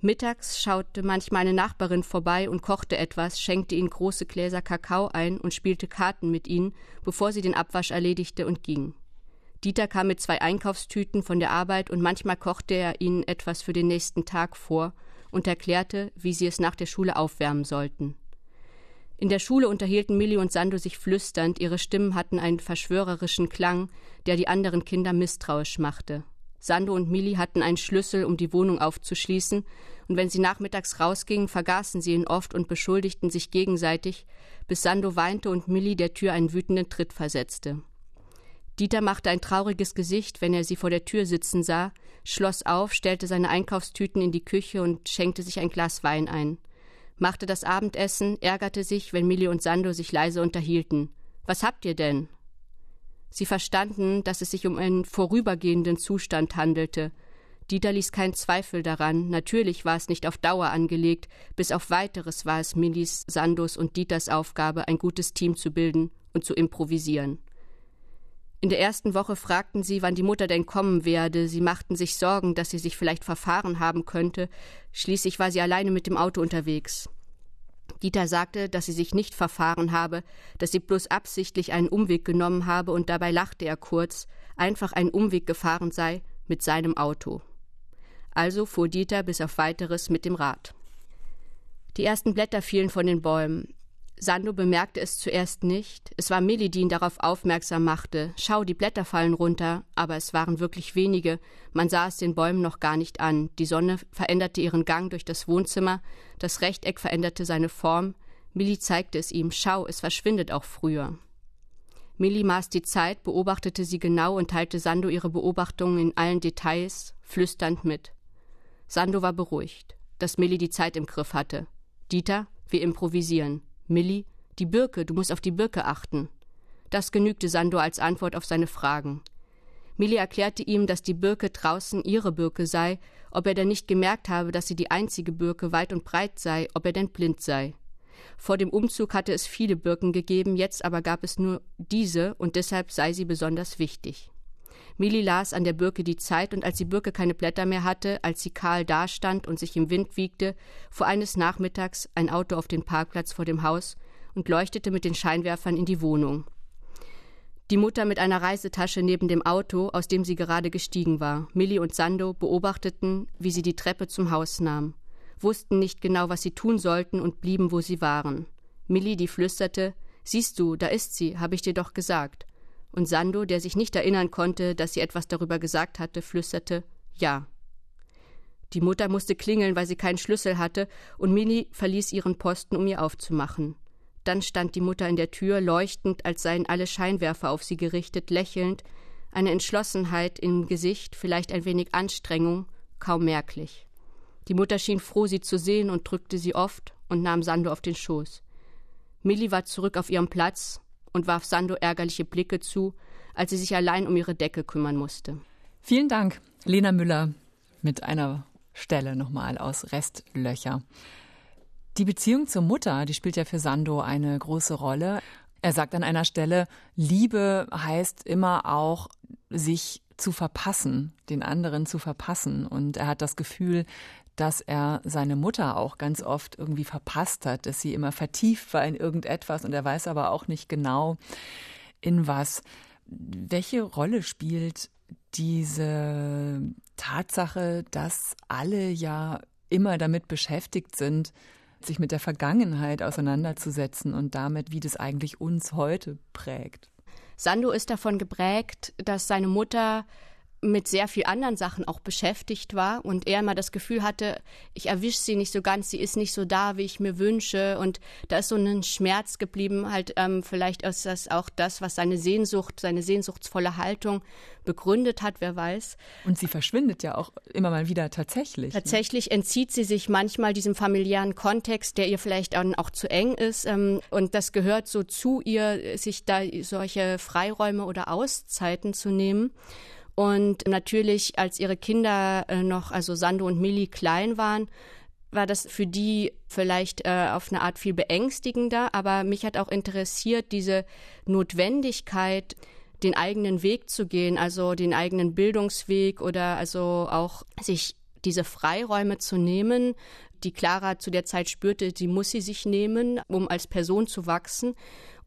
Mittags schaute manchmal eine Nachbarin vorbei und kochte etwas, schenkte ihnen große Gläser Kakao ein und spielte Karten mit ihnen, bevor sie den Abwasch erledigte und ging. Dieter kam mit zwei Einkaufstüten von der Arbeit und manchmal kochte er ihnen etwas für den nächsten Tag vor und erklärte, wie sie es nach der Schule aufwärmen sollten. In der Schule unterhielten Millie und Sando sich flüsternd, ihre Stimmen hatten einen verschwörerischen Klang, der die anderen Kinder misstrauisch machte. Sando und Millie hatten einen Schlüssel, um die Wohnung aufzuschließen, und wenn sie nachmittags rausgingen, vergaßen sie ihn oft und beschuldigten sich gegenseitig, bis Sando weinte und Millie der Tür einen wütenden Tritt versetzte. Dieter machte ein trauriges Gesicht, wenn er sie vor der Tür sitzen sah, schloss auf, stellte seine Einkaufstüten in die Küche und schenkte sich ein Glas Wein ein. Machte das Abendessen, ärgerte sich, wenn Millie und Sando sich leise unterhielten. Was habt ihr denn? Sie verstanden, dass es sich um einen vorübergehenden Zustand handelte. Dieter ließ keinen Zweifel daran. Natürlich war es nicht auf Dauer angelegt. Bis auf weiteres war es Millis, Sandos und Dieters Aufgabe, ein gutes Team zu bilden und zu improvisieren. In der ersten Woche fragten sie, wann die Mutter denn kommen werde. Sie machten sich Sorgen, dass sie sich vielleicht verfahren haben könnte. Schließlich war sie alleine mit dem Auto unterwegs. Dieter sagte, dass sie sich nicht verfahren habe, dass sie bloß absichtlich einen Umweg genommen habe, und dabei lachte er kurz, einfach einen Umweg gefahren sei mit seinem Auto. Also fuhr Dieter bis auf weiteres mit dem Rad. Die ersten Blätter fielen von den Bäumen. Sando bemerkte es zuerst nicht. Es war Millie, die ihn darauf aufmerksam machte. Schau, die Blätter fallen runter. Aber es waren wirklich wenige. Man sah es den Bäumen noch gar nicht an. Die Sonne veränderte ihren Gang durch das Wohnzimmer. Das Rechteck veränderte seine Form. Millie zeigte es ihm. Schau, es verschwindet auch früher. Millie maß die Zeit, beobachtete sie genau und teilte Sando ihre Beobachtungen in allen Details, flüsternd mit. Sando war beruhigt, dass Millie die Zeit im Griff hatte. Dieter, wir improvisieren. Millie, die Birke, du musst auf die Birke achten. Das genügte Sando als Antwort auf seine Fragen. Millie erklärte ihm, dass die Birke draußen ihre Birke sei, ob er denn nicht gemerkt habe, dass sie die einzige Birke weit und breit sei, ob er denn blind sei. Vor dem Umzug hatte es viele Birken gegeben, jetzt aber gab es nur diese, und deshalb sei sie besonders wichtig. Millie las an der Birke die Zeit, und als die Birke keine Blätter mehr hatte, als sie kahl dastand und sich im Wind wiegte, fuhr eines Nachmittags ein Auto auf den Parkplatz vor dem Haus und leuchtete mit den Scheinwerfern in die Wohnung. Die Mutter mit einer Reisetasche neben dem Auto, aus dem sie gerade gestiegen war. Millie und Sando beobachteten, wie sie die Treppe zum Haus nahm, wussten nicht genau, was sie tun sollten und blieben, wo sie waren. Millie, die flüsterte, Siehst du, da ist sie, habe ich dir doch gesagt und Sando, der sich nicht erinnern konnte, dass sie etwas darüber gesagt hatte, flüsterte Ja. Die Mutter musste klingeln, weil sie keinen Schlüssel hatte, und Mini verließ ihren Posten, um ihr aufzumachen. Dann stand die Mutter in der Tür, leuchtend, als seien alle Scheinwerfer auf sie gerichtet, lächelnd, eine Entschlossenheit im Gesicht, vielleicht ein wenig Anstrengung, kaum merklich. Die Mutter schien froh, sie zu sehen und drückte sie oft und nahm Sando auf den Schoß. Millie war zurück auf ihrem Platz, und warf Sando ärgerliche Blicke zu, als sie sich allein um ihre Decke kümmern musste. Vielen Dank, Lena Müller, mit einer Stelle nochmal aus Restlöcher. Die Beziehung zur Mutter, die spielt ja für Sando eine große Rolle. Er sagt an einer Stelle, Liebe heißt immer auch, sich zu verpassen, den anderen zu verpassen. Und er hat das Gefühl, dass er seine Mutter auch ganz oft irgendwie verpasst hat, dass sie immer vertieft war in irgendetwas und er weiß aber auch nicht genau in was. Welche Rolle spielt diese Tatsache, dass alle ja immer damit beschäftigt sind, sich mit der Vergangenheit auseinanderzusetzen und damit, wie das eigentlich uns heute prägt. Sando ist davon geprägt, dass seine Mutter mit sehr viel anderen Sachen auch beschäftigt war und er immer das Gefühl hatte, ich erwische sie nicht so ganz, sie ist nicht so da, wie ich mir wünsche und da ist so ein Schmerz geblieben, halt ähm, vielleicht ist das auch das, was seine Sehnsucht, seine sehnsuchtsvolle Haltung begründet hat, wer weiß. Und sie verschwindet ja auch immer mal wieder tatsächlich. Ne? Tatsächlich ne? entzieht sie sich manchmal diesem familiären Kontext, der ihr vielleicht auch zu eng ist ähm, und das gehört so zu ihr, sich da solche Freiräume oder Auszeiten zu nehmen. Und natürlich, als ihre Kinder äh, noch, also Sando und Millie klein waren, war das für die vielleicht äh, auf eine Art viel beängstigender. Aber mich hat auch interessiert diese Notwendigkeit, den eigenen Weg zu gehen, also den eigenen Bildungsweg oder also auch sich diese Freiräume zu nehmen, die Clara zu der Zeit spürte, die muss sie sich nehmen, um als Person zu wachsen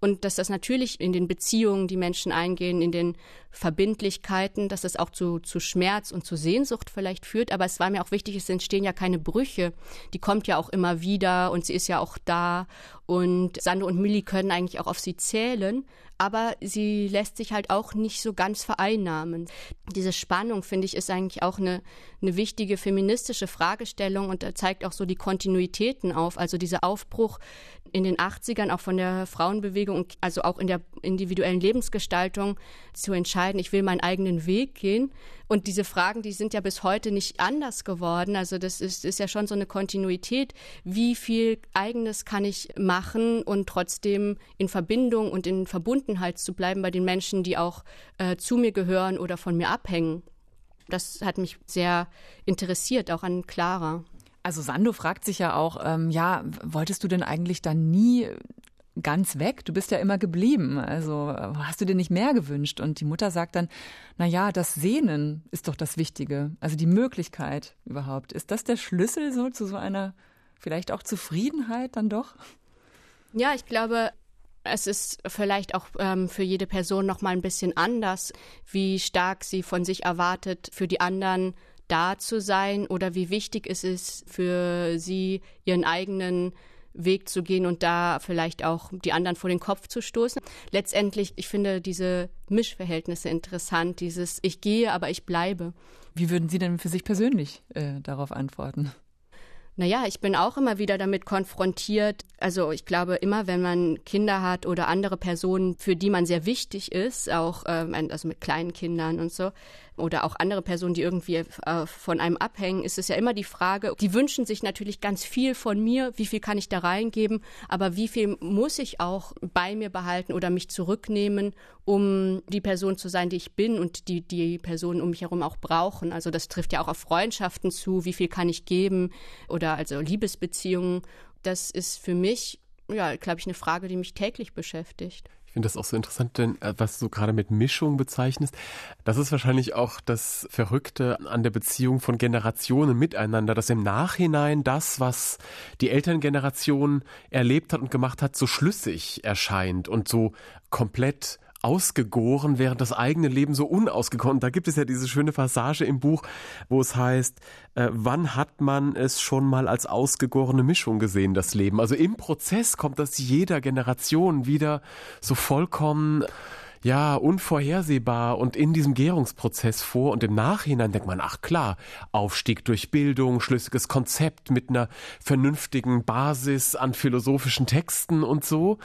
und dass das natürlich in den Beziehungen, die Menschen eingehen, in den Verbindlichkeiten, dass das auch zu, zu Schmerz und zu Sehnsucht vielleicht führt. Aber es war mir auch wichtig, es entstehen ja keine Brüche. Die kommt ja auch immer wieder und sie ist ja auch da. Und Sande und Millie können eigentlich auch auf sie zählen aber sie lässt sich halt auch nicht so ganz vereinnahmen. Diese Spannung, finde ich, ist eigentlich auch eine, eine wichtige feministische Fragestellung und zeigt auch so die Kontinuitäten auf. Also dieser Aufbruch in den 80ern auch von der Frauenbewegung, also auch in der individuellen Lebensgestaltung zu entscheiden, ich will meinen eigenen Weg gehen. Und diese Fragen, die sind ja bis heute nicht anders geworden. Also das ist, ist ja schon so eine Kontinuität. Wie viel eigenes kann ich machen und trotzdem in Verbindung und in Verbundenheit zu bleiben bei den Menschen, die auch äh, zu mir gehören oder von mir abhängen? Das hat mich sehr interessiert, auch an Clara. Also Sando fragt sich ja auch, ähm, ja, wolltest du denn eigentlich dann nie ganz weg? Du bist ja immer geblieben. Also hast du dir nicht mehr gewünscht? Und die Mutter sagt dann, na ja, das Sehnen ist doch das Wichtige. Also die Möglichkeit überhaupt. Ist das der Schlüssel so zu so einer vielleicht auch Zufriedenheit dann doch? Ja, ich glaube, es ist vielleicht auch ähm, für jede Person noch mal ein bisschen anders, wie stark sie von sich erwartet, für die anderen da zu sein oder wie wichtig es ist für sie, ihren eigenen Weg zu gehen und da vielleicht auch die anderen vor den Kopf zu stoßen. Letztendlich, ich finde diese Mischverhältnisse interessant, dieses Ich gehe, aber ich bleibe. Wie würden Sie denn für sich persönlich äh, darauf antworten? Naja, ich bin auch immer wieder damit konfrontiert. Also ich glaube, immer wenn man Kinder hat oder andere Personen, für die man sehr wichtig ist, auch ähm, also mit kleinen Kindern und so, oder auch andere Personen, die irgendwie äh, von einem abhängen, ist es ja immer die Frage, die wünschen sich natürlich ganz viel von mir, wie viel kann ich da reingeben, aber wie viel muss ich auch bei mir behalten oder mich zurücknehmen, um die Person zu sein, die ich bin und die die Personen um mich herum auch brauchen. Also das trifft ja auch auf Freundschaften zu, wie viel kann ich geben oder also Liebesbeziehungen. Das ist für mich ja, glaube ich, eine Frage, die mich täglich beschäftigt. Ich finde das auch so interessant, denn äh, was du gerade mit Mischung bezeichnest, das ist wahrscheinlich auch das Verrückte an der Beziehung von Generationen miteinander, dass im Nachhinein das, was die Elterngeneration erlebt hat und gemacht hat, so schlüssig erscheint und so komplett ausgegoren, während das eigene Leben so unausgegoren. Da gibt es ja diese schöne Passage im Buch, wo es heißt, äh, wann hat man es schon mal als ausgegorene Mischung gesehen, das Leben? Also im Prozess kommt das jeder Generation wieder so vollkommen ja, unvorhersehbar und in diesem Gärungsprozess vor und im Nachhinein denkt man, ach klar, Aufstieg durch Bildung, schlüssiges Konzept mit einer vernünftigen Basis an philosophischen Texten und so.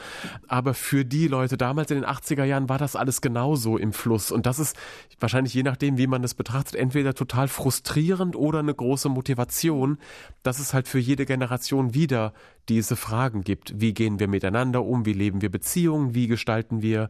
Aber für die Leute damals in den 80er Jahren war das alles genauso im Fluss. Und das ist wahrscheinlich je nachdem, wie man das betrachtet, entweder total frustrierend oder eine große Motivation, dass es halt für jede Generation wieder diese Fragen gibt. Wie gehen wir miteinander um? Wie leben wir Beziehungen? Wie gestalten wir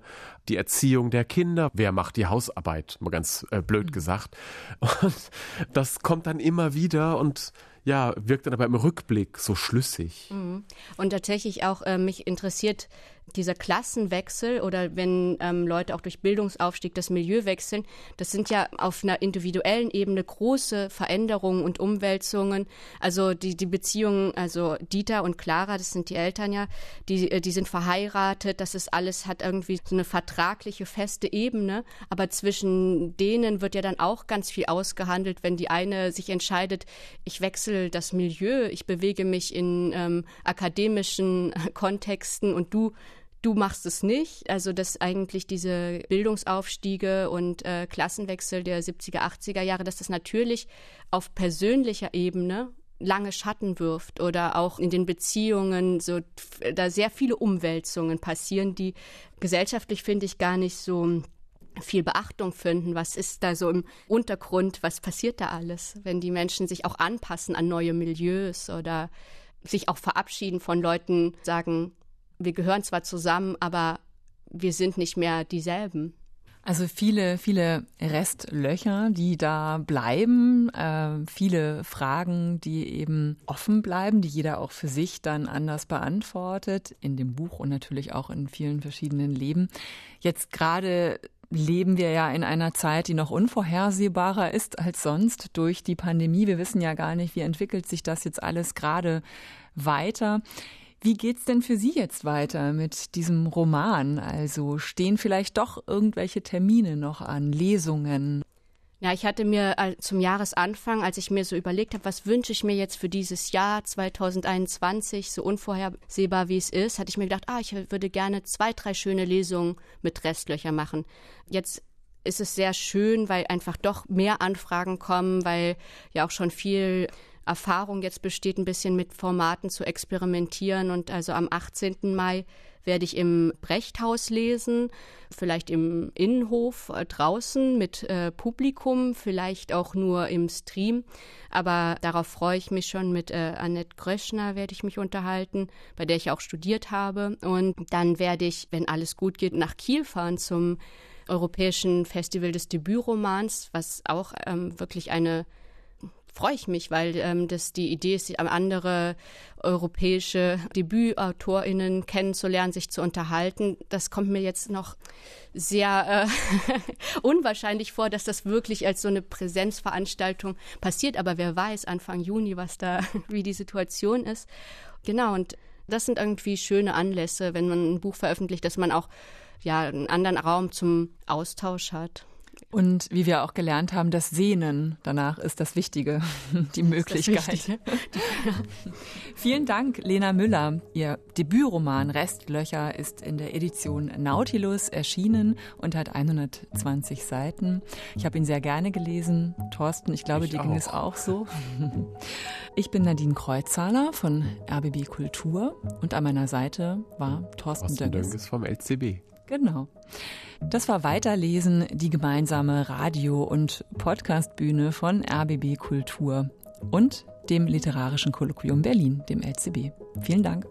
die Erziehung der Kinder? Wer macht die Hausarbeit? Mal ganz äh, blöd mhm. gesagt. Und das kommt dann immer wieder und ja, wirkt dann aber im Rückblick so schlüssig. Mhm. Und tatsächlich auch äh, mich interessiert dieser Klassenwechsel oder wenn ähm, Leute auch durch Bildungsaufstieg das Milieu wechseln, das sind ja auf einer individuellen Ebene große Veränderungen und Umwälzungen. Also die, die Beziehungen, also Dieter und Clara, das sind die Eltern ja, die, äh, die sind verheiratet, das ist alles, hat irgendwie so eine vertragliche, feste Ebene, aber zwischen denen wird ja dann auch ganz viel ausgehandelt, wenn die eine sich entscheidet, ich wechsle das Milieu, ich bewege mich in ähm, akademischen Kontexten und du du machst es nicht. Also dass eigentlich diese Bildungsaufstiege und äh, Klassenwechsel der 70er, 80er Jahre, dass das natürlich auf persönlicher Ebene lange Schatten wirft oder auch in den Beziehungen so da sehr viele Umwälzungen passieren, die gesellschaftlich finde ich gar nicht so viel Beachtung finden. Was ist da so im Untergrund? Was passiert da alles, wenn die Menschen sich auch anpassen an neue Milieus oder sich auch verabschieden von Leuten, sagen, wir gehören zwar zusammen, aber wir sind nicht mehr dieselben. Also viele, viele Restlöcher, die da bleiben, äh, viele Fragen, die eben offen bleiben, die jeder auch für sich dann anders beantwortet, in dem Buch und natürlich auch in vielen verschiedenen Leben. Jetzt gerade leben wir ja in einer Zeit, die noch unvorhersehbarer ist als sonst durch die Pandemie. Wir wissen ja gar nicht, wie entwickelt sich das jetzt alles gerade weiter. Wie geht's denn für Sie jetzt weiter mit diesem Roman? Also stehen vielleicht doch irgendwelche Termine noch an, Lesungen? Ja, ich hatte mir äh, zum Jahresanfang, als ich mir so überlegt habe, was wünsche ich mir jetzt für dieses Jahr 2021, so unvorhersehbar wie es ist, hatte ich mir gedacht, ah, ich würde gerne zwei, drei schöne Lesungen mit Restlöcher machen. Jetzt ist es sehr schön, weil einfach doch mehr Anfragen kommen, weil ja auch schon viel Erfahrung jetzt besteht, ein bisschen mit Formaten zu experimentieren. Und also am 18. Mai werde ich im Brechthaus lesen, vielleicht im Innenhof äh, draußen mit äh, Publikum, vielleicht auch nur im Stream. Aber darauf freue ich mich schon. Mit äh, Annette Gröschner werde ich mich unterhalten, bei der ich auch studiert habe. Und dann werde ich, wenn alles gut geht, nach Kiel fahren zum Europäischen Festival des Debütromans, was auch ähm, wirklich eine freue ich mich, weil ähm, das die Idee ist, andere europäische DebütautorInnen kennenzulernen, sich zu unterhalten. Das kommt mir jetzt noch sehr äh, unwahrscheinlich vor, dass das wirklich als so eine Präsenzveranstaltung passiert. Aber wer weiß Anfang Juni, was da, wie die Situation ist. Genau, und das sind irgendwie schöne Anlässe, wenn man ein Buch veröffentlicht, dass man auch ja einen anderen Raum zum Austausch hat. Und wie wir auch gelernt haben, das Sehnen danach ist das Wichtige, die Möglichkeit. Wichtige. Vielen Dank, Lena Müller. Ihr Debütroman Restlöcher ist in der Edition Nautilus erschienen und hat 120 Seiten. Ich habe ihn sehr gerne gelesen. Thorsten, ich glaube, ich dir auch. ging es auch so. Ich bin Nadine Kreuzzahler von RBB Kultur und an meiner Seite war Thorsten, Thorsten Dönges vom LCB. Genau. Das war Weiterlesen, die gemeinsame Radio- und Podcastbühne von RBB Kultur und dem Literarischen Kolloquium Berlin, dem LCB. Vielen Dank.